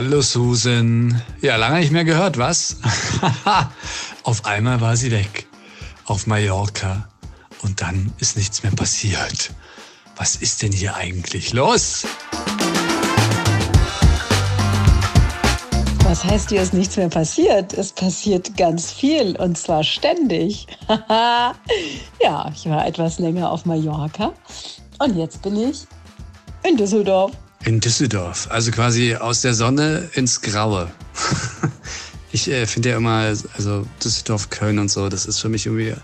Hallo Susan. Ja, lange nicht mehr gehört, was? Auf einmal war sie weg. Auf Mallorca. Und dann ist nichts mehr passiert. Was ist denn hier eigentlich los? Was heißt hier ist nichts mehr passiert? Es passiert ganz viel und zwar ständig. ja, ich war etwas länger auf Mallorca und jetzt bin ich in Düsseldorf. In Düsseldorf, also quasi aus der Sonne ins Graue. ich äh, finde ja immer, also Düsseldorf, Köln und so, das ist für mich irgendwie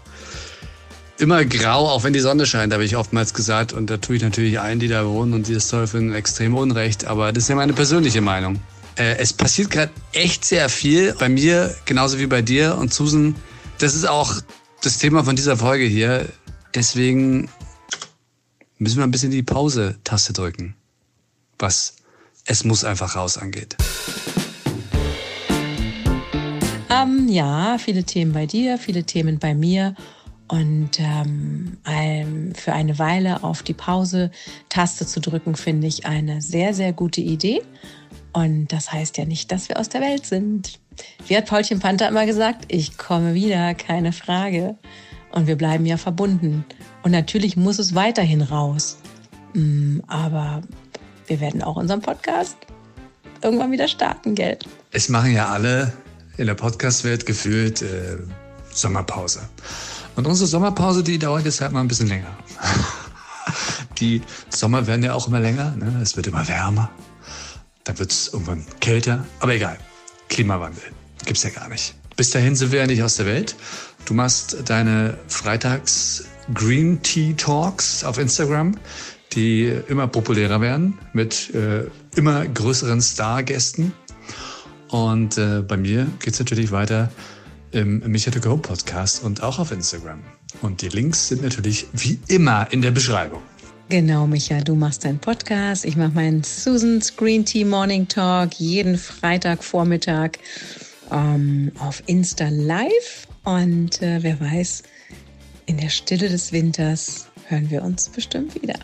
immer grau, auch wenn die Sonne scheint, habe ich oftmals gesagt. Und da tue ich natürlich allen, die da wohnen und die das toll finden, extrem Unrecht. Aber das ist ja meine persönliche Meinung. Äh, es passiert gerade echt sehr viel bei mir, genauso wie bei dir. Und Susan, das ist auch das Thema von dieser Folge hier. Deswegen müssen wir ein bisschen die Pause-Taste drücken was es muss einfach raus angeht. Ähm, ja, viele Themen bei dir, viele Themen bei mir. Und ähm, für eine Weile auf die Pause-Taste zu drücken, finde ich eine sehr, sehr gute Idee. Und das heißt ja nicht, dass wir aus der Welt sind. Wie hat Paulchen Panther immer gesagt, ich komme wieder, keine Frage. Und wir bleiben ja verbunden. Und natürlich muss es weiterhin raus. Mm, aber wir werden auch unseren Podcast irgendwann wieder starten, gell? Es machen ja alle in der Podcast-Welt gefühlt äh, Sommerpause. Und unsere Sommerpause, die dauert jetzt halt mal ein bisschen länger. die Sommer werden ja auch immer länger, ne? es wird immer wärmer. Dann wird es irgendwann kälter. Aber egal, Klimawandel gibt es ja gar nicht. Bis dahin sind wir ja nicht aus der Welt. Du machst deine Freitags Green Tea Talks auf Instagram die immer populärer werden mit äh, immer größeren Stargästen. Und äh, bei mir geht es natürlich weiter im Micha to Go Podcast und auch auf Instagram. Und die Links sind natürlich wie immer in der Beschreibung. Genau, Micha, du machst deinen Podcast, ich mache meinen Susan's Green Tea Morning Talk jeden Freitagvormittag ähm, auf Insta Live. Und äh, wer weiß, in der Stille des Winters hören wir uns bestimmt wieder.